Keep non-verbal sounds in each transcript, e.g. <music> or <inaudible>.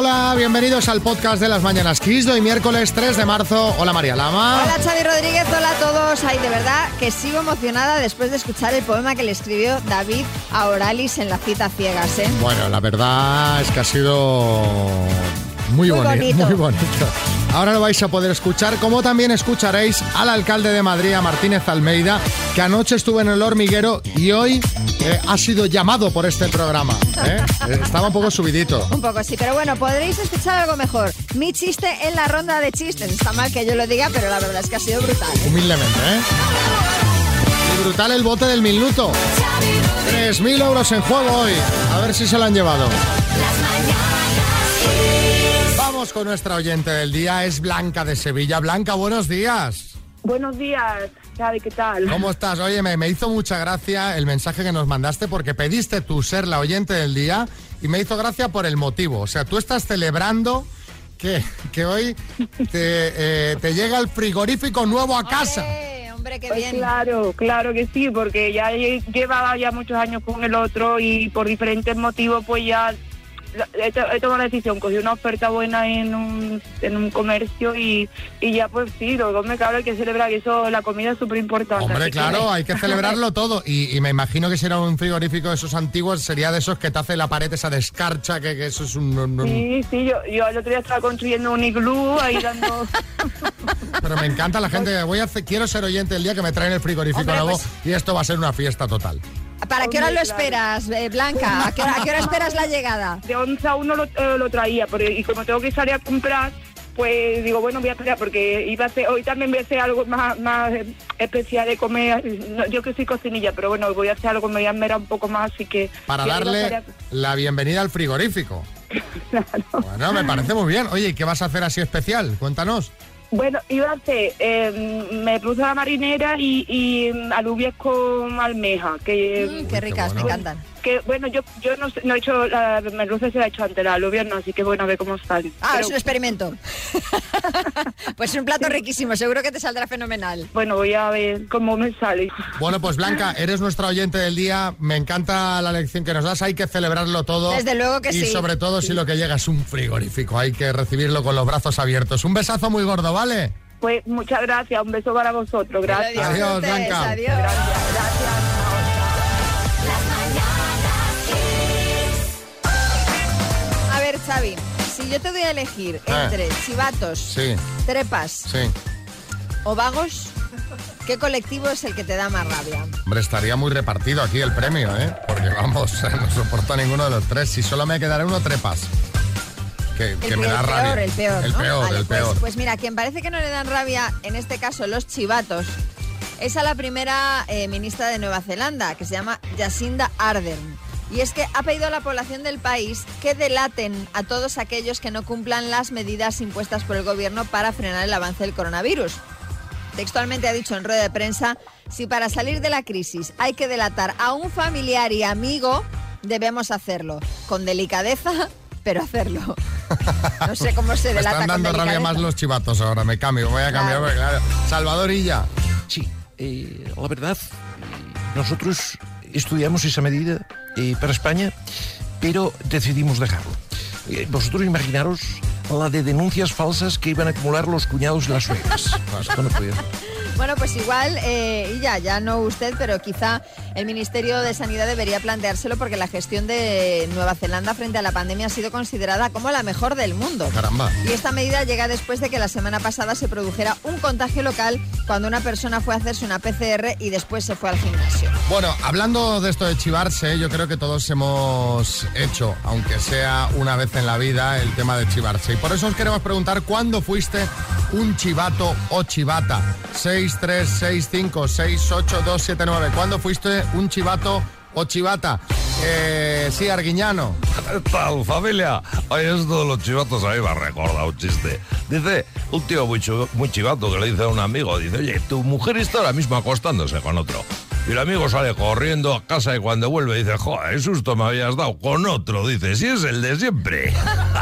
Hola, bienvenidos al podcast de las Mañanas Kiss, hoy miércoles 3 de marzo. Hola María Lama. Hola Xavi Rodríguez, hola a todos. Ay, de verdad que sigo emocionada después de escuchar el poema que le escribió David a Oralis en la cita ciegas, ¿eh? Bueno, la verdad es que ha sido muy, Muy boni- bonito. muy bonito. Ahora lo vais a poder escuchar, como también escucharéis al alcalde de Madrid, a Martínez Almeida, que anoche estuvo en el hormiguero y hoy eh, ha sido llamado por este programa. ¿eh? <laughs> Estaba un poco subidito. Un poco sí, pero bueno, podréis escuchar algo mejor. Mi chiste en la ronda de chistes. Está mal que yo lo diga, pero la verdad es que ha sido brutal. Humildemente, ¿eh? Y brutal el bote del minuto. 3.000 euros en juego hoy. A ver si se lo han llevado. Vamos con nuestra oyente del día, es Blanca de Sevilla. Blanca, buenos días. Buenos días, Xavi, ¿qué tal? ¿Cómo estás? Oye, me, me hizo mucha gracia el mensaje que nos mandaste porque pediste tú ser la oyente del día y me hizo gracia por el motivo. O sea, tú estás celebrando que, que hoy te, eh, te llega el frigorífico nuevo a casa. Hombre, hombre, qué Pues bien. claro, claro que sí, porque ya lle- llevaba ya muchos años con el otro y por diferentes motivos pues ya he, to- he tomado la decisión, cogí una oferta buena en un, en un comercio y, y ya pues sí, luego me claro hay que celebrar y eso, la comida es súper importante. Hombre, claro, hay que celebrarlo todo. Y, y me imagino que si era un frigorífico de esos antiguos, sería de esos que te hace la pared esa descarcha, que, que eso es un... un- un- Sí, sí, yo, yo el otro día estaba construyendo un iglú ahí dando... <laughs> Pero me encanta la gente que voy a hacer, quiero ser oyente el día que me traen el frigorífico Hombre, nuevo pues- y esto va a ser una fiesta total. ¿Para qué hora lo claro. esperas, eh, Blanca? ¿A qué, hora, a qué hora esperas la llegada? de 11 a 1 lo, eh, lo traía, pero, y como tengo que salir a comprar, pues digo, bueno, voy a esperar, porque iba a hacer, hoy también voy a hacer algo más, más especial de comer. No, yo que soy cocinilla, pero bueno, voy a hacer algo, me voy a esmerar un poco más, así que... Para a darle la bienvenida al frigorífico. a- <laughs> Bueno, me parece muy bien. Oye, ¿y qué vas a hacer así especial? Cuéntanos. Bueno, iba a hacer eh, me puse la marinera y, y alubias con almeja, que... Mm, qué ricas, me bueno. encantan. Que bueno, yo yo no, no he hecho, la merluza se la he hecho antes, la alubia no, así que bueno, a ver cómo sale. Ah, Pero, es un experimento. <laughs> pues es un plato riquísimo, seguro que te saldrá fenomenal. Bueno, voy a ver cómo me sale. Bueno, pues Blanca, <laughs> eres nuestra oyente del día. Me encanta la lección que nos das. Hay que celebrarlo todo. Desde luego que y sí. sobre todo si lo que llega es un frigorífico. Hay que recibirlo con los brazos abiertos. Un besazo muy gordo, ¿vale? Pues muchas gracias, un beso para vosotros, gracias. Adiós, Blanca. Adiós. Gracias, gracias. Xavi, si yo te doy a elegir Ah. entre chivatos, Sí, trepas sí. o vagos, ¿qué colectivo es el que te da más rabia? Hombre, estaría muy repartido aquí el premio, ¿eh? Porque vamos, <laughs> no soporto ninguno de los tres. Si solo me quedará uno, trepas. Que, El, que me el da peor, rabia. el peor, El ¿no? peor, Vale, el pues, peor. Pues mira, quien parece que no le dan rabia, en este caso los chivatos, es a la primera eh, ministra de Nueva Zelanda, que se llama Jacinda Ardern. Y es que ha pedido a la población del país que delaten a todos aquellos que no cumplan las medidas impuestas por el gobierno para frenar el avance del coronavirus. Textualmente ha dicho en rueda de prensa, si para salir de la crisis hay que delatar a un familiar y amigo, debemos hacerlo. Con delicadeza, <laughs> pero hacerlo. <laughs> No sé cómo se Me delata están con dando rabia más los chivatos ahora. Me cambio, voy a cambiar. Claro. claro, Salvador Illa. Sí, eh, la verdad, nosotros estudiamos esa medida eh, para España, pero decidimos dejarlo. Eh, vosotros imaginaros la de denuncias falsas que iban a acumular los cuñados y las suegras. <laughs> No, esto no puede ser. Bueno, pues igual, eh, y ya, ya no usted, pero quizá el Ministerio de Sanidad debería planteárselo porque la gestión de Nueva Zelanda frente a la pandemia ha sido considerada como la mejor del mundo. Caramba. Y esta medida llega después de que la semana pasada se produjera un contagio local cuando una persona fue a hacerse una PCR y después se fue al gimnasio. Bueno, hablando de esto de chivarse, yo creo que todos hemos hecho, aunque sea una vez en la vida, el tema de chivarse. Y por eso os queremos preguntar cuándo fuiste un chivato o chivata. 636568279. ¿Cuándo fuiste un chivato o chivata? Eh, sí, Arguiñano. ¿Qué tal, familia? Ay, esto de los chivatos a mí me recordado un chiste. Dice un tío muy, chivato que le dice a un amigo, dice, oye, tu mujer está ahora mismo acostándose con otro. Y el amigo sale corriendo a casa y cuando vuelve dice, joder, qué susto me habías dado con otro. Dice, si es el de siempre.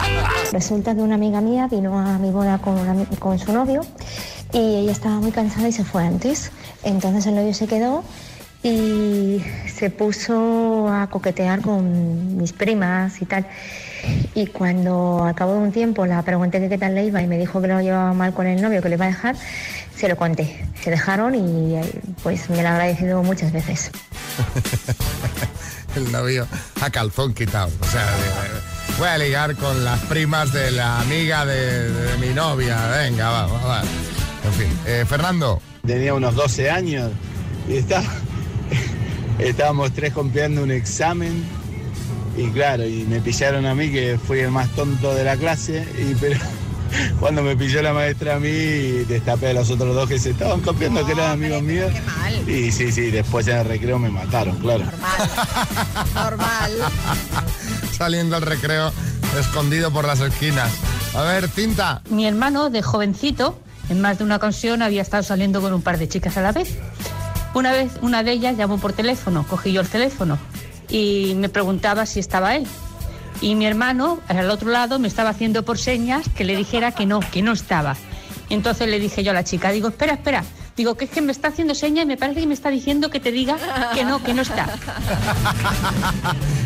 <laughs> Resulta que una amiga mía vino a mi boda con, una con su novio y ella estaba muy cansada y se fue antes. Entonces el novio se quedó y se puso a coquetear con mis primas y tal. Y cuando al cabo de un tiempo la pregunté que qué tal le iba y me dijo que lo llevaba mal con el novio, que le iba a dejar, se lo conté. Se dejaron y pues me lo ha agradecido muchas veces. <laughs> El novio a calzón quitado. O sea, de- voy a ligar con las primas de la amiga de, de mi novia. Venga, va, va, va. En fin, eh, Fernando. Tenía unos 12 años y está- estábamos tres copiando un examen y claro, y me pillaron a mí que fui el más tonto de la clase y pero <laughs> cuando me pilló la maestra a mí destapé a los otros dos que se estaban copiando que eran amigos míos Qué mal. y sí, sí, después en el recreo me mataron, claro. Normal. <laughs> Saliendo al recreo, escondido por las esquinas. A ver, cinta. Mi hermano, de jovencito, en más de una ocasión había estado saliendo con un par de chicas a la vez. Una vez, una de ellas llamó por teléfono, cogí yo el teléfono y me preguntaba si estaba él. Y mi hermano, al otro lado, me estaba haciendo por señas que le dijera que no, que no estaba. Entonces le dije yo a la chica, digo, espera, espera. Digo, que es que me está haciendo señas y me parece que me está diciendo que te diga que no, que no está. <laughs>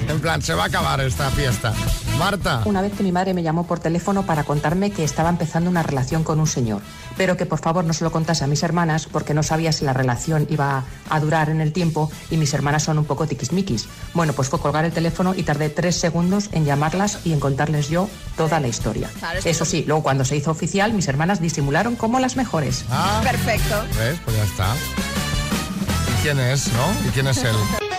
En plan, se va a acabar esta fiesta. Marta. Una vez que mi madre me llamó por teléfono para contarme que estaba empezando una relación con un señor, pero que por favor no se lo contase a mis hermanas porque no sabía si la relación iba a durar en el tiempo y mis hermanas son un poco tiquismiquis. Bueno, pues fue colgar el teléfono y tardé tres segundos en llamarlas y en contarles yo toda la historia. Claro, es que Eso sí, luego cuando se hizo oficial, mis hermanas disimularon como las mejores. Ah, Perfecto. ¿ves? Pues ya está. ¿Y quién es, no? ¿Y quién es él? <laughs>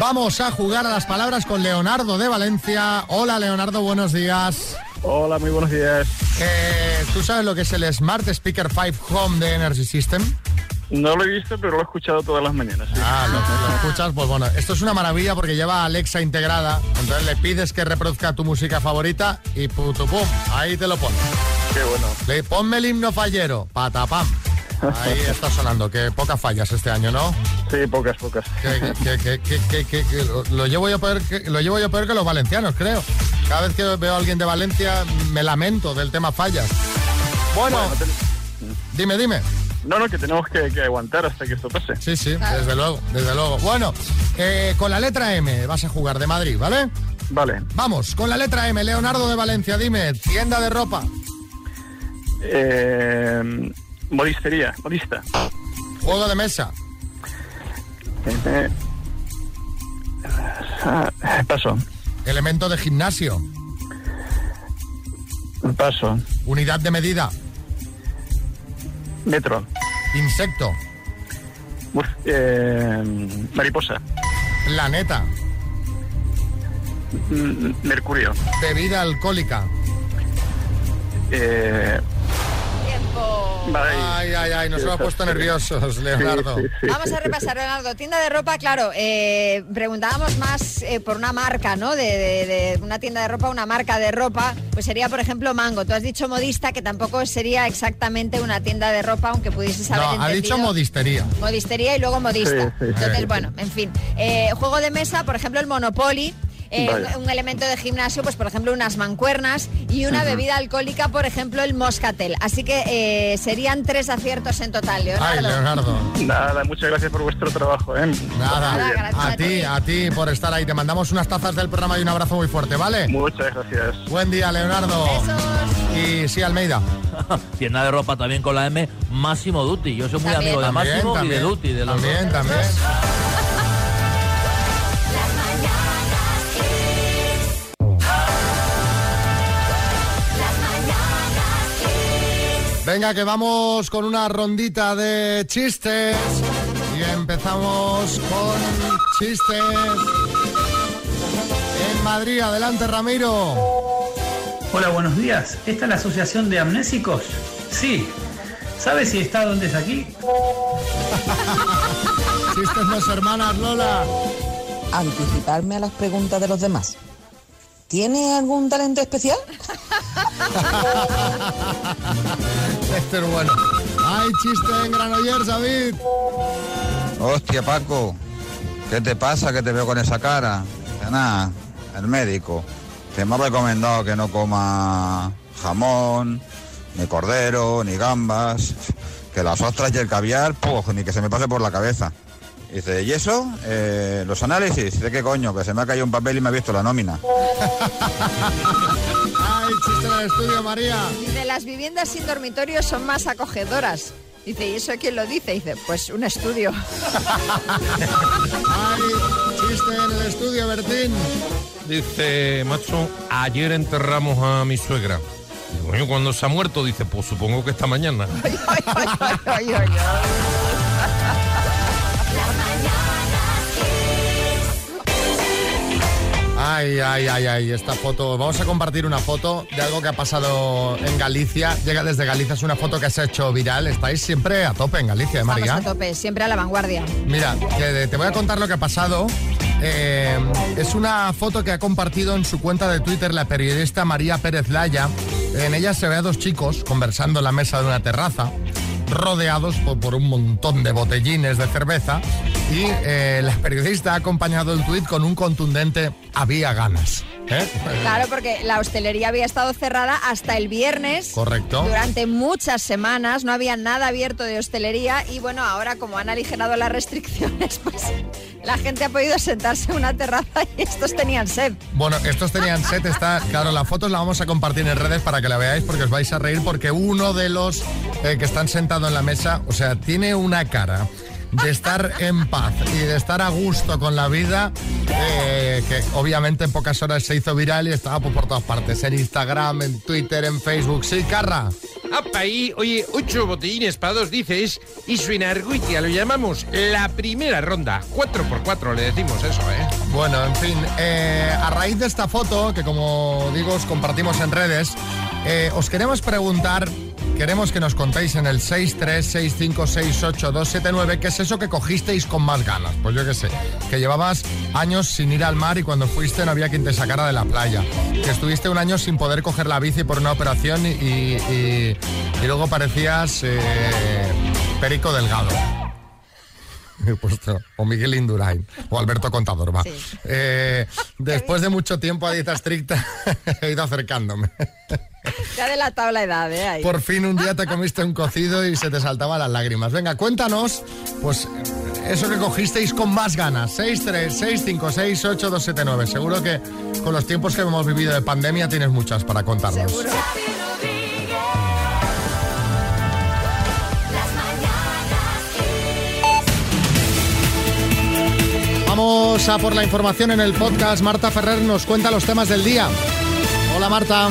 Vamos a jugar a las palabras con Leonardo de Valencia. Hola, Leonardo, buenos días. Hola, muy buenos días. Eh, ¿Tú sabes lo que es el Smart Speaker 5 Home de Energy System? No lo he visto, pero lo he escuchado todas las mañanas. sí. Ah, lo, lo escuchas, pues bueno, esto es una maravilla porque lleva Alexa integrada, entonces le pides que reproduzca tu música favorita y puto pum, ahí te lo pone. Qué bueno. Le ponme el himno fallero, patapam. Ahí está sonando, que pocas fallas este año, ¿no? Sí, pocas, pocas. Que, que- que- que- que- que- que lo- llevo yo peor que lo llevo yo peor que los valencianos, creo. Cada vez que veo a alguien de Valencia me lamento del tema fallas. Bueno, Bueno, ten- dime, dime. No, no, que tenemos que, que aguantar hasta que esto pase. Sí, sí, desde luego, desde luego. Bueno, eh, con la letra M vas a jugar de Madrid, ¿vale? Vale. Vamos, con la letra M, Leonardo de Valencia, dime, tienda de ropa, Eh, modistería, modista. juego de mesa, Eh, paso, elemento de gimnasio, paso. unidad de medida, Metro. insecto, Uf, eh, mariposa. planeta, Mercurio. bebida alcohólica. Eh, Tiempo. Ay, ay, ay, nos hemos puesto nerviosos, Leonardo. Sí, sí, sí, Vamos a repasar, Leonardo. Tienda de ropa, claro, eh, preguntábamos más eh, por una marca, ¿no? De, de- de una tienda de ropa, una marca de ropa, pues sería, por ejemplo, Mango. Tú has dicho modista, que tampoco sería exactamente una tienda de ropa, aunque pudieses haber No, ha dicho modistería. Modistería y luego modista. Sí, sí, sí. Entonces, Sí. bueno, en fin. Eh, juego de mesa, por ejemplo, el Monopoly. Eh, un elemento de gimnasio, pues por ejemplo unas mancuernas y una bebida alcohólica, por ejemplo el moscatel. Así que eh, serían tres aciertos en total, Leonardo. Ay, Leonardo. Nada, muchas gracias por vuestro trabajo. ¿eh? Nada, Nada, gracias a ti. a ti por estar ahí. Te mandamos unas tazas del programa y un abrazo muy fuerte, ¿vale? Muchas gracias. Buen día, Leonardo. Besos. Y sí, Almeida. <laughs> Tienda de ropa también con la M, Máximo Duty. Yo soy muy También. amigo de También, Máximo y también. de Duty. De los también, dos. también. Venga, que vamos con una rondita de chistes. Y empezamos con chistes. En Madrid, adelante Ramiro. Hola, buenos días. ¿Esta es la Asociación de Amnésicos? Sí. ¿Sabe si está donde es aquí? <laughs> Chistes no hermanas, Lola. anticiparme a las preguntas de los demás. ¿Tiene algún talento especial? <laughs> Este es bueno. Hay chiste en Granollers, David. Hostia, Paco, ¿qué te pasa que te veo con esa cara? Nada, el médico, que me ha recomendado que no coma jamón, ni cordero, ni gambas, que las ostras y el caviar, pues ni que se me pase por la cabeza. Dice, ¿y eso? Eh, ¿Los análisis? ¿De qué coño? Que se me ha caído un papel y me ha visto la nómina. <laughs> Ay, chiste en el estudio, María. Dice, las viviendas sin dormitorio son más acogedoras. Dice, ¿y eso quién lo dice? Dice, pues un estudio. <laughs> Ay, chiste en el estudio, Bertín. Dice, macho, ayer enterramos a mi suegra. Digo, cuando se ha muerto? Dice, pues supongo que esta mañana. <laughs> Ay, ay, ay, ay. Ay, ay, ay, esta foto. Vamos a compartir una foto de algo que ha pasado en Galicia. Llega desde Galicia, es una foto que se ha hecho viral. Estáis siempre a tope en Galicia, ¿eh, María. a tope, siempre a la vanguardia. Mira, que te voy a contar lo que ha pasado. Eh, es una foto que ha compartido en su cuenta de Twitter la periodista María Pérez Laya. En ella se ve a dos chicos conversando en la mesa de una terraza, rodeados por, por un montón de botellines de cerveza. Y eh, la periodista ha acompañado el tuit con un contundente había ganas. ¿eh? Claro, porque la hostelería había estado cerrada hasta el viernes. Correcto. Durante muchas semanas no había nada abierto de hostelería y bueno, ahora como han aligerado las restricciones, <laughs> pues la gente ha podido sentarse en una terraza y estos tenían sed. Bueno, estos tenían set, está, claro, la foto la vamos a compartir en redes para que la veáis porque os vais a reír porque uno de los eh, que están sentados en la mesa, o sea, tiene una cara de estar en paz y de estar a gusto con la vida, eh, que obviamente en pocas horas se hizo viral y estaba por, todas partes, en Instagram, en Twitter, en Facebook. Sí, Carra. ¡Apa ahí! Oye, ocho botellines para dos dices y suena arguitia, lo llamamos la primera ronda. Cuatro por cuatro le decimos eso, ¿eh? Bueno, en fin, eh, a raíz de esta foto, que como digo os compartimos en redes, eh, os queremos preguntar, queremos que nos contéis en el 636568279 qué es eso que cogisteis con más ganas. Pues yo qué sé, que llevabas años sin ir al mar y cuando fuiste no había quien te sacara de la playa. Que estuviste un año sin poder coger la bici por una operación y, y- luego parecías eh, Perico Delgado. <laughs> O Miguel Indurain, o Alberto Contador, va. Eh, después de mucho tiempo a dieta estricta, <laughs> he ido acercándome. Ha delatado la edad, ¿eh? Ahí. Por fin un día te comiste un cocido y se te saltaban las lágrimas. Venga, cuéntanos, pues, eso que cogisteis con más ganas. 636568279. Seguro que con los tiempos que hemos vivido de pandemia tienes muchas para contarnos. Vamos a por la información en el podcast. Marta Ferrer nos cuenta los temas del día. Hola Marta.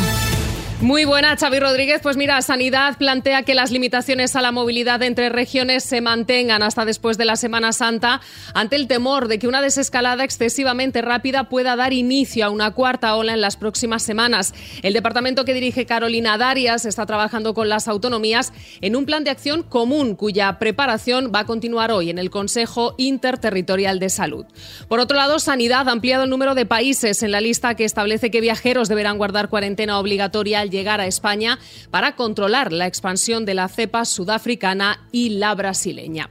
Muy buena, Xavi Rodríguez. Pues mira, Sanidad plantea que las limitaciones a la movilidad entre regiones se mantengan hasta después de la Semana Santa ante el temor de que una desescalada excesivamente rápida pueda dar inicio a una cuarta ola en las próximas semanas. El departamento que dirige Carolina Darias está trabajando con las autonomías en un plan de acción común cuya preparación va a continuar hoy en el Consejo Interterritorial de Salud. Por otro lado, Sanidad ha ampliado el número de países en la lista que establece que viajeros deberán guardar cuarentena obligatoria al llegar a España para controlar la expansión de la cepa sudafricana y la brasileña.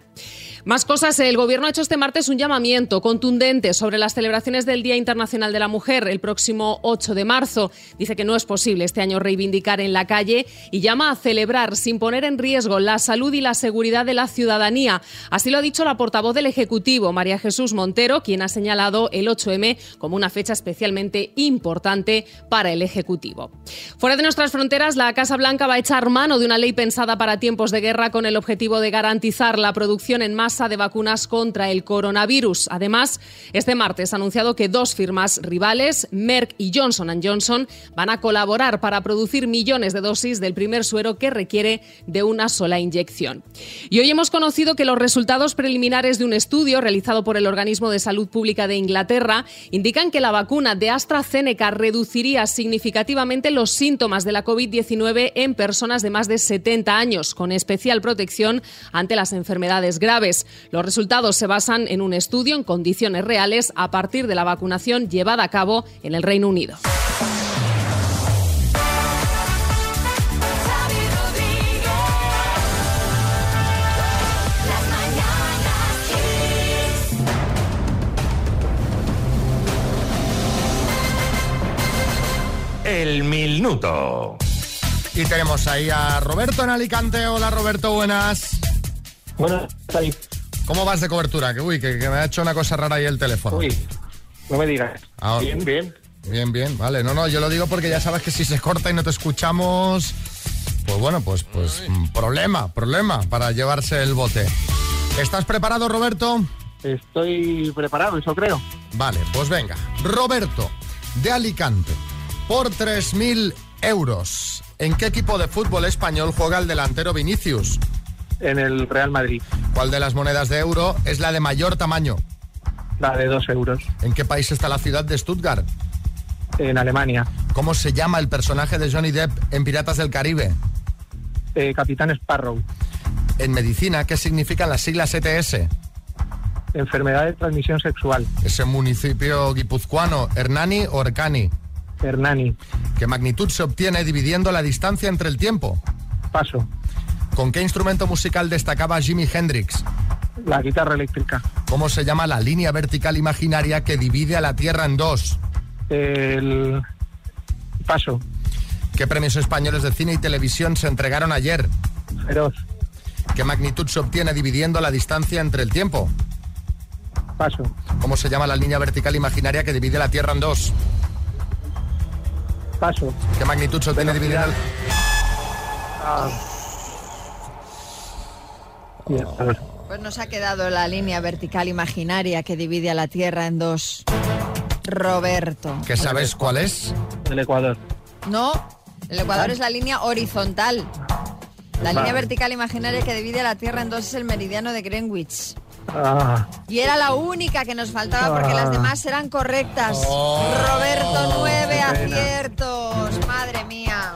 Más cosas. El Gobierno ha hecho este martes un llamamiento contundente sobre las celebraciones del Día Internacional de la Mujer el próximo 8 de marzo. Dice que no es posible este año reivindicar en la calle y llama a celebrar sin poner en riesgo la salud y la seguridad de la ciudadanía. Así lo ha dicho la portavoz del Ejecutivo, María Jesús Montero, quien ha señalado el 8M como una fecha especialmente importante para el Ejecutivo. Fuera de nuestras fronteras, la Casa Blanca va a echar mano de una ley pensada para tiempos de guerra con el objetivo de garantizar la producción en masa de vacunas contra el coronavirus. Además, este martes ha anunciado que dos firmas rivales, Merck y Johnson Johnson, van a colaborar para producir millones de dosis del primer suero que requiere de una sola inyección. Y hoy hemos conocido que los resultados preliminares de un estudio realizado por el Organismo de Salud Pública de Inglaterra indican que la vacuna de AstraZeneca reduciría significativamente los síntomas de la COVID-19 en personas de más de 70 años, con especial protección ante las enfermedades graves. Los resultados se basan en un estudio en condiciones reales a partir de la vacunación llevada a cabo en el Reino Unido. El minuto. Y tenemos ahí a Roberto en Alicante. Hola Roberto, buenas. Buenas, ¿Cómo vas de cobertura? Que uy, que, que me ha hecho una cosa rara ahí el teléfono. Uy, no me digas. Ah, Bien, bien. Bien, bien, vale. No, no, yo lo digo porque ya sabes que si se corta y no te escuchamos, pues bueno, pues, pues mm, problema, problema para llevarse el bote. ¿Estás preparado, Roberto? Estoy preparado, eso creo. Vale, pues venga. Roberto, de Alicante, por 3.000 euros. ¿En qué equipo de fútbol español juega el delantero Vinicius? En el Real Madrid. ¿Cuál de las monedas de euro es la de mayor tamaño? La de dos euros. ¿En qué país está la ciudad de Stuttgart? En Alemania. ¿Cómo se llama el personaje de Johnny Depp en Piratas del Caribe? Eh, Capitán Sparrow. En medicina, ¿qué significan las siglas ETS? Enfermedad de transmisión sexual. ¿Ese municipio guipuzcoano, Hernani o Ercani? Hernani. ¿Qué magnitud se obtiene dividiendo la distancia entre el tiempo? Paso. ¿Con qué instrumento musical destacaba Jimi Hendrix? La guitarra eléctrica. ¿Cómo se llama la línea vertical imaginaria que divide a la Tierra en dos? El paso. ¿Qué premios españoles de cine y televisión se entregaron ayer? Feroz. ¿Qué magnitud se obtiene dividiendo la distancia entre el tiempo? Paso. ¿Cómo se llama la línea vertical imaginaria que divide la Tierra en dos? Paso. ¿Qué magnitud se obtiene dividiendo. Ah. Pues nos ha quedado la línea vertical imaginaria que divide a la Tierra en dos. Roberto. ¿Qué sabes cuál es? El Ecuador. No, el Ecuador es la línea horizontal. La Vale. línea vertical imaginaria que divide a la Tierra en dos es el meridiano de Greenwich. Ah, Y era la única que nos faltaba porque Ah. las demás eran correctas. Roberto, nueve aciertos. Madre mía.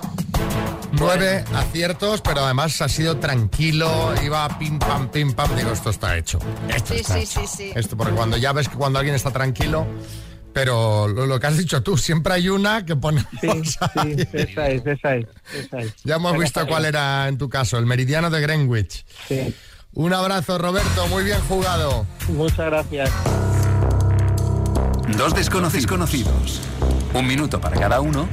Nueve aciertos, pero además ha sido tranquilo, iba pim pam, pim pam. Digo, esto está hecho. Esto Sí, está sí, hecho. sí, sí. Esto, porque cuando ya ves que cuando alguien está tranquilo, pero lo, lo que has dicho tú, siempre hay una que pone. sí, sí, esa es, esa es, esa es. Ya hemos visto cuál era en tu caso, el meridiano de Greenwich. Sí. Un abrazo, Roberto, muy bien jugado. Muchas gracias. Dos desconocidos conocidos. Un minuto para cada uno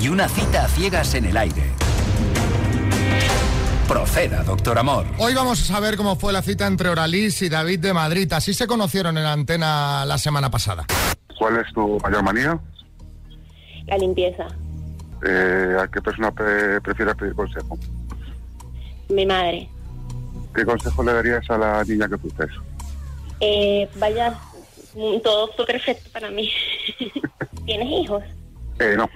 y una cita a ciegas en el aire. Proceda, doctor Amor. Hoy vamos a saber cómo fue la cita entre Oralis y David de Madrid. Así se conocieron en la antena la semana pasada. ¿Cuál es tu mayor manía? La limpieza. Eh, ¿A qué persona pre- prefieres pedir consejo? Mi madre. ¿Qué consejo le darías a la niña que fuiste? Eh, vaya, todo fue perfecto para mí. <laughs> ¿Tienes hijos? Eh, no.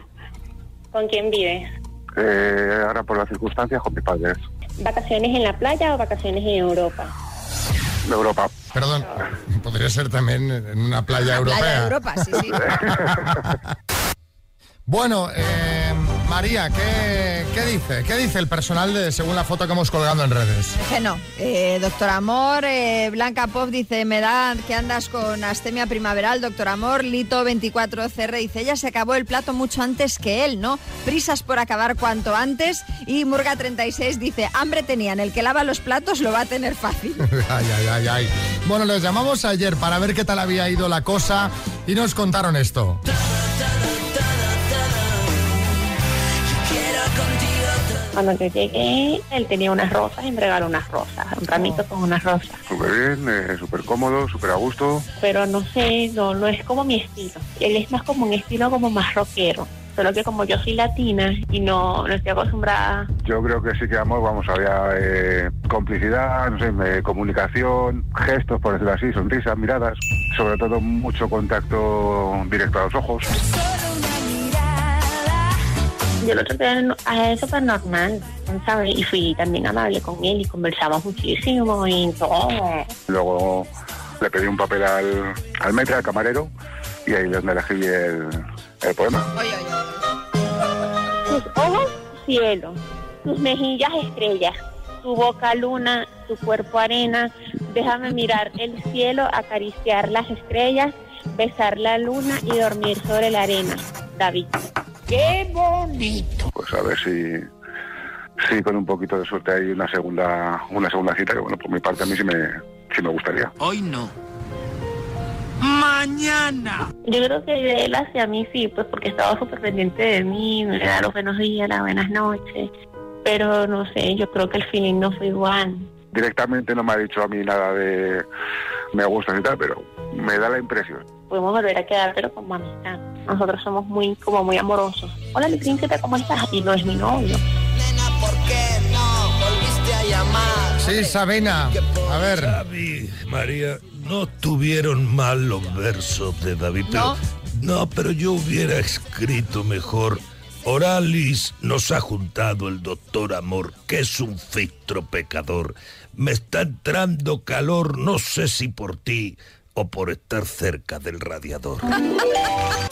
¿Con quién vives? Eh, ahora por las circunstancias con mis padres. ¿Vacaciones en la playa o vacaciones en Europa? De Europa. Perdón, podría ser también en una playa europea. Playa de Europa, sí, sí. <laughs> Bueno, eh, María, ¿qué, qué dice? ¿Qué dice el personal de según la foto que hemos colgado en redes? Que no. Eh, doctor Amor, eh, Blanca Pop dice, me da que andas con astemia primaveral, doctor Amor, Lito 24CR dice, ella se acabó el plato mucho antes que él, ¿no? Prisas por acabar cuanto antes. Y Murga 36 dice, hambre tenían, el que lava los platos lo va a tener fácil. <laughs> Ay, ay, ay, ay. Bueno, les llamamos ayer para ver qué tal había ido la cosa y nos contaron esto. Cuando yo llegué, él tenía unas rosas y me regaló unas rosas, un ramito con unas rosas. Súper bien, eh, súper cómodo, súper a gusto. Pero no sé, no, no es como mi estilo. Él es más como un estilo como más rockero. Solo que como yo soy latina y no, no estoy acostumbrada Yo creo que sí que amor, vamos, había eh, complicidad, no sé, eh, comunicación, gestos, por decirlo así, sonrisas, miradas, sobre todo mucho contacto directo a los ojos. Yo lo traté a súper normal, ¿sabes? Y fui también amable con él y conversamos muchísimo y todo. Luego le pedí un papel al, al al camarero, y ahí es donde elegí el, el poema. Tus ojos, cielo. Tus mejillas, estrellas. Tu boca, luna. Tu cuerpo, arena. Déjame mirar el cielo, acariciar las estrellas, besar la luna y dormir sobre la arena. David. ¡Qué bonito! Pues a ver si, si con un poquito de suerte hay una segunda, una segunda cita, que bueno, por mi parte a mí sí me, sí me gustaría. Hoy no. Mañana. Yo creo que de él hacia mí sí, pues porque estaba súper pendiente de mí, me da los buenos días, las buenas noches. Pero no sé, yo creo que el feeling no fue igual. directamente no me ha dicho a mí nada de me gusta y tal, pero me da la impresión. Podemos volver a quedar, pero como amistad. Nosotros somos muy, como muy amorosos. Hola, mi príncipe, ¿cómo estás? Y no es mi novio. Sí, Sabina. A ver. Xavi, María, no tuvieron mal los versos de David, pero no, pero yo hubiera escrito mejor. Oralis nos ha juntado el doctor Amor, que es un filtro pecador. Me está entrando calor, no sé si por ti o por estar cerca del radiador. <laughs>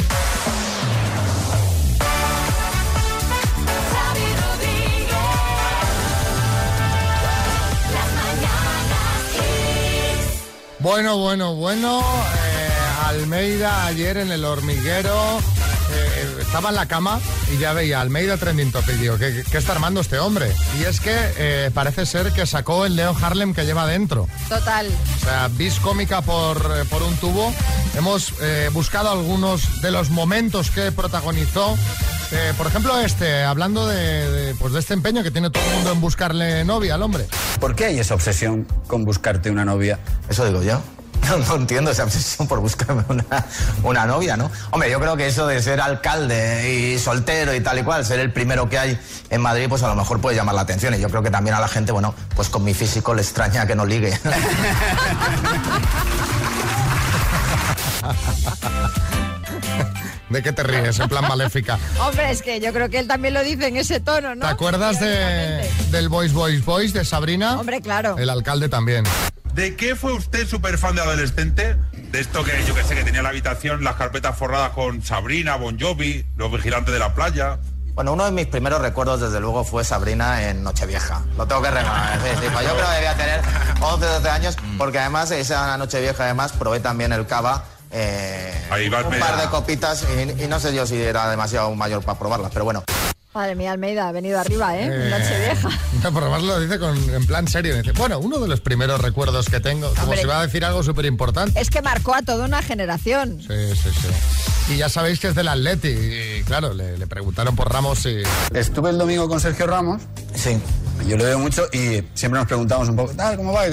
Bueno, bueno, bueno. eh, Almeida ayer en el hormiguero estaba en la cama y ya veía Almeida trending topic. Digo, ¿qué, qué está armando este hombre? Y es que eh, parece ser que sacó el Leo Harlem que lleva dentro. Total. O sea, bis cómica por, eh, por un tubo. Hemos eh, buscado algunos de los momentos que protagonizó. Eh, por ejemplo, este, hablando de, de, pues de este empeño que tiene todo el mundo en buscarle novia al hombre. ¿Por qué hay esa obsesión con buscarte una novia? Eso digo yo. No, no entiendo esa obsesión por buscarme una, una novia, ¿no? Hombre, yo creo que eso de ser alcalde y soltero y tal y cual, ser el primero que hay en Madrid, pues a lo mejor puede llamar la atención. Y yo creo que también a la gente, bueno, pues con mi físico le extraña que no ligue. ¿De qué te ríes? En plan maléfica. Hombre, es que yo creo que él también lo dice en ese tono, ¿no? ¿Te acuerdas de, del Boys, Boys, Boys de Sabrina? Hombre, claro. El alcalde también. ¿De qué fue usted súper fan de adolescente? De esto que yo que sé, que tenía la habitación, las carpetas forradas con Sabrina, Bon Jovi, los vigilantes de la playa. Bueno, uno de mis primeros recuerdos, desde luego, fue Sabrina en Nochevieja. Lo tengo que reconocer. sí, sí, pues yo creo que debía tener 11, 12 años, porque además esa Nochevieja, además, probé también el cava. eh, Ahí un par de copitas y, y no sé yo si era demasiado mayor para probarlas, pero bueno. Madre mía, Almeida, ha venido arriba, ¿eh? Eh, Noche vieja. No, pero además lo dice con, en plan serio. Dice, bueno, uno de los primeros recuerdos que tengo, como Hombre. si va a decir algo súper importante. Es que marcó a toda una generación. Sí, sí, sí. Y ya sabéis que es del Atleti. Y claro, le, le preguntaron por Ramos y... Estuve el domingo con Sergio Ramos. Sí. Yo le veo mucho y siempre nos preguntamos un poco, tal, ¿cómo va? Y?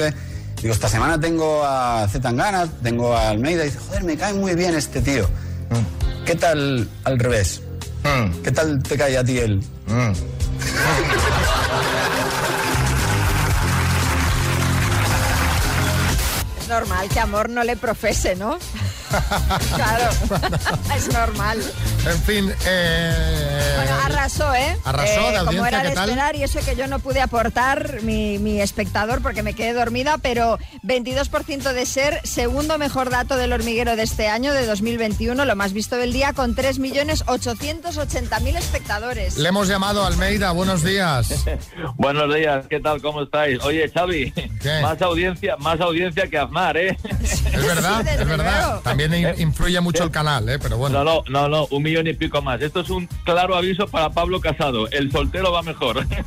Digo, esta semana tengo a Zetangana, tengo a Almeida. Y dice, joder, me cae muy bien este tío. ¿Qué tal al revés? ¿Qué tal te cae a ti él? Es normal que amor no le profese, ¿no? <laughs> claro, es normal. En fin, eh... Bueno, arrasó, ¿eh? Arrasó, Eh, Como era de ¿qué tal? esperar y eso que yo no pude aportar, mi, mi espectador, porque me quedé dormida, pero 22% de ser segundo mejor dato del hormiguero de este año, de 2021, lo más visto del día, con 3.880.000 espectadores. Le hemos llamado a Almeida, buenos días. <laughs> Buenos días, ¿qué tal? ¿Cómo estáis? Oye, Xavi, más audiencia, más audiencia que Aznar, ¿eh? Es verdad, es verdad. También in- influye mucho el canal, ¿eh? Pero bueno. No, no, no, no, un millón y pico más. Esto es un claro aviso para Pablo Casado. El soltero va mejor. <laughs>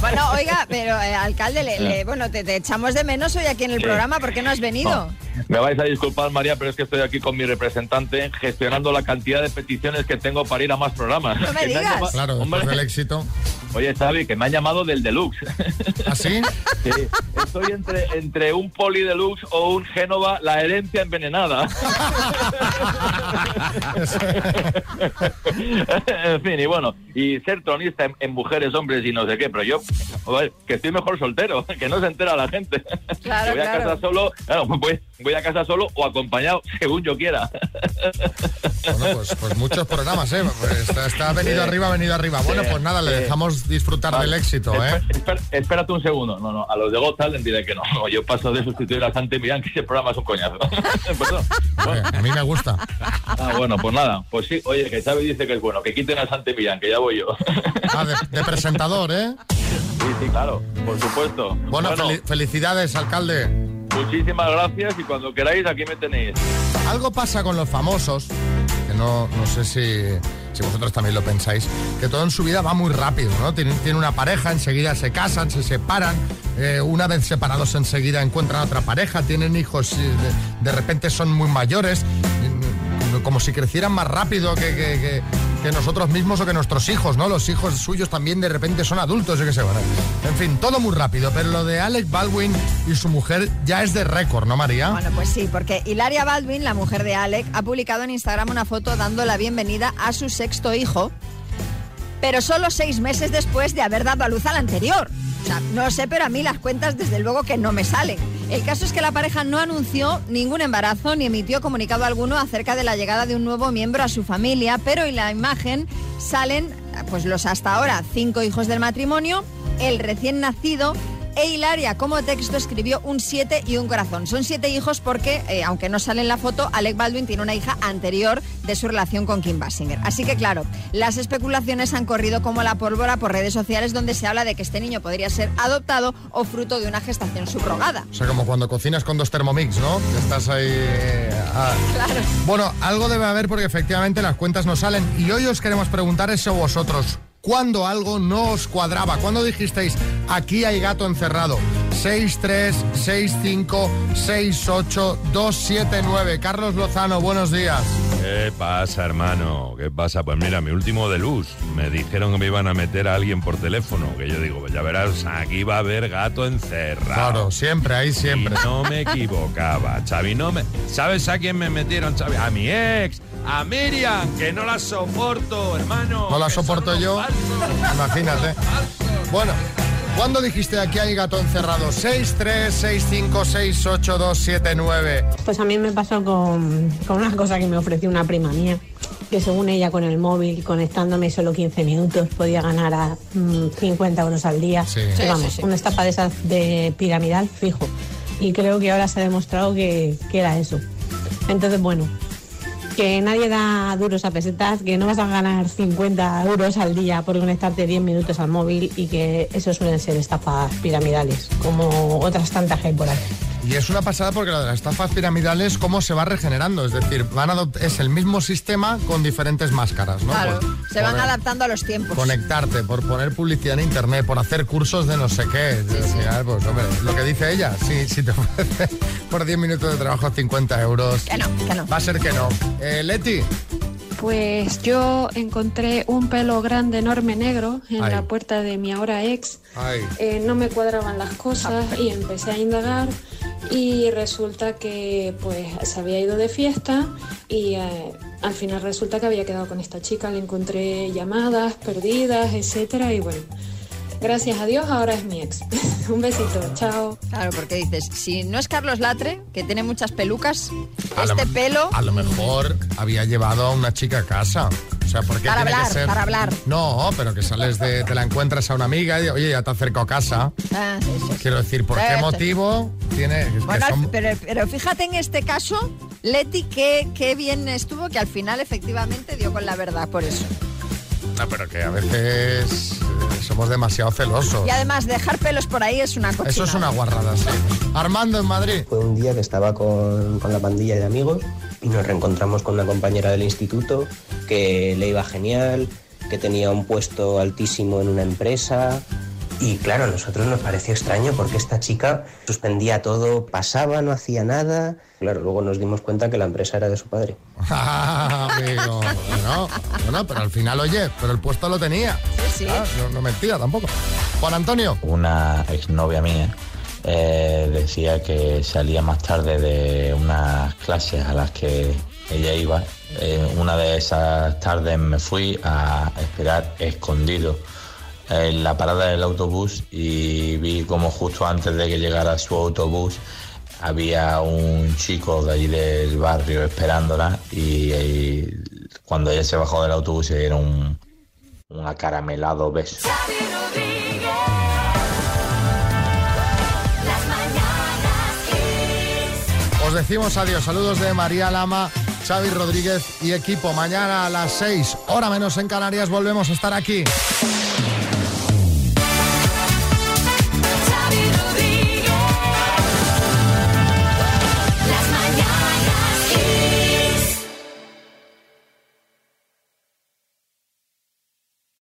Bueno, oiga, pero eh, alcalde, le- le- bueno, te, te echamos de menos hoy aquí en el Sí. programa, ¿por qué no has venido? Me vais a disculpar, María, pero es que estoy aquí con mi representante gestionando la cantidad de peticiones que tengo para ir a más programas. No me digas. Claro, después Hombre, del éxito. Oye, Xavi, que me han llamado del deluxe. <laughs> ¿Ah, sí? <laughs> Sí, estoy entre, entre un poli deluxe o un Génova, la herencia envenenada. <laughs> en fin, y bueno, y ser tronista en, en mujeres, hombres y no sé qué, pero yo, joder, que estoy mejor soltero, que no se entera la gente. Claro, voy a claro. casa solo, claro, voy, voy a casa solo o acompañado, según yo quiera. Bueno, pues, pues muchos programas, ¿eh? Pues está, está venido Sí. arriba, venido arriba. Bueno, Sí, pues nada, le sí. Disfrutar del éxito, ¿eh? Esper- esper- espérate un segundo. No, no, a los de Got Talent diré que no. Yo paso de sustituir a Santi Millán, que ese programa es un coñazo. <laughs> Eh, a mí me gusta. Ah, bueno, pues nada. Pues sí, oye, que Xavi dice que es bueno, que quiten a Santi Millán, que ya voy yo. Ah, de, de presentador, ¿eh? Sí, sí, claro, por supuesto. Bueno, fel- felicidades, alcalde. muchísimas gracias y cuando queráis aquí me tenéis. Algo pasa con los famosos, que no, no sé si, si vosotros también lo pensáis, que todo en su vida va muy rápido, ¿no? Tienen, una pareja, enseguida se casan, se separan, eh, una vez separados enseguida encuentran otra pareja, tienen hijos, y de, de repente son muy mayores, como si crecieran más rápido que, que- nosotros mismos o que nuestros hijos, ¿no? Los hijos suyos también de repente son adultos, yo qué sé, bueno. En fin, todo muy rápido, pero lo de Alec Baldwin y su mujer ya es de récord, ¿no, María? Bueno, pues sí, porque Hilaria Baldwin, la mujer de Alec, ha publicado en Instagram una foto dando la bienvenida a su sexto hijo, pero solo seis meses después de haber dado a luz al anterior. O sea, no sé, pero a mí las cuentas desde luego que no me salen. El caso es que la pareja no anunció ningún embarazo ni emitió comunicado alguno acerca de la llegada de un nuevo miembro a su familia, pero en la imagen salen pues los hasta ahora cinco hijos del matrimonio, el recién nacido e Hilaria como texto escribió un 7 y un corazón. Son siete hijos porque, eh, aunque no sale en la foto, Alec Baldwin tiene una hija anterior de su relación con Kim Basinger. Así que claro, las especulaciones han corrido como la pólvora por redes sociales donde se habla de que este niño podría ser adoptado o fruto de una gestación subrogada. O sea, como cuando cocinas con dos Thermomix, ¿no? Estás ahí... eh, ah. Claro. Bueno, algo debe haber porque efectivamente las cuentas no salen. Y hoy os queremos preguntar eso vosotros. ¿Cuándo algo no os cuadraba? ¿Cuándo dijisteis, aquí hay gato encerrado? 636568279. Carlos Lozano, buenos días. ¿Qué pasa, hermano? ¿Qué pasa? Pues mira, mi último de luz. Me dijeron que me iban a meter a alguien por teléfono. Que yo digo, pues ya verás, aquí va a haber gato encerrado. Claro, siempre, ahí siempre. Y no me equivocaba, Xavi. No me... ¿Sabes a quién me metieron, Xavi? A mi ex, a Miriam, que no la soporto, hermano. No la soporto yo. falsos. Imagínate. Bueno, ¿cuándo dijiste aquí hay gato encerrado? 636568279. Pues a mí me pasó con, con una cosa que me ofreció una prima mía, que según ella con el móvil, conectándome solo 15 minutos, podía ganar a mm, 50 euros al día. Sí. Sí, vamos, sí, sí. una estafa de esas de piramidal fijo. Y creo que ahora se ha demostrado que, que era eso. Entonces, bueno, que nadie da duros a pesetas, que no vas a ganar 50 euros al día por conectarte 10 minutos al móvil y que eso suelen ser estafas piramidales, como otras tantas por ahí. Y es una pasada porque lo de las estafas piramidales, cómo se va regenerando. Es decir, van a es el mismo sistema con diferentes máscaras, ¿no? Claro, Por- se van por- adaptando a los tiempos. Conectarte, por poner publicidad en internet, por hacer cursos de no sé qué. Final, pues, hombre, lo que dice ella, si, si te <laughs> ofrece por 10 minutos de trabajo 50 euros. Que no, que no. Va a ser que no. Eh, Leti, Pues yo encontré un pelo grande, enorme, negro en Ay. la puerta de mi ahora ex. ay, Eh, no me cuadraban las cosas y empecé a indagar y resulta que pues se había ido de fiesta y eh, al final resulta que había quedado con esta chica, le encontré llamadas perdidas, etcétera y bueno, gracias a Dios ahora es mi ex. <laughs> Un besito, chao. Claro, porque dices, si no es Carlos Latre, que tiene muchas pelucas, A lo este me- pelo... a lo mejor había llevado a una chica a casa. O sea, ¿por qué Para tiene hablar, que ser? para hablar. No, pero que sales de, te la encuentras a una amiga y oye, ya te acerco a casa. Ah, sí, sí. Quiero decir, ¿por Sí, qué sí. motivo tiene? es que Bueno, al- son- pero, pero fíjate en este caso, Leti, qué, qué bien estuvo que al final efectivamente dio con la verdad por eso. No, pero que a veces eh, somos demasiado celosos. Y además, dejar pelos por ahí es una cosa. Eso es una guarrada, sí. Armando en Madrid. Fue un día que estaba con, con la pandilla de amigos y nos reencontramos con una compañera del instituto que le iba genial, que tenía un puesto altísimo en una empresa. Y claro, a nosotros nos pareció extraño porque esta chica suspendía todo, pasaba, no hacía nada. Claro, luego nos dimos cuenta que la empresa era de su padre. <laughs> Ah, amigo. Bueno, bueno, pero al final, oye, pero el puesto lo tenía. Sí, sí. Ah, no, no mentira tampoco. Juan Antonio. Una exnovia mía eh, decía que salía más tarde de unas clases a las que ella iba. Eh, una de esas tardes me fui a esperar escondido en la parada del autobús y vi como justo antes de que llegara su autobús había un chico de allí del barrio esperándola y, y cuando ella se bajó del autobús se dieron un, un acaramelado beso. Os decimos adiós. Saludos de María Lama, Xavi Rodríguez y equipo. Mañana a las 6, hora menos en Canarias, volvemos a estar aquí.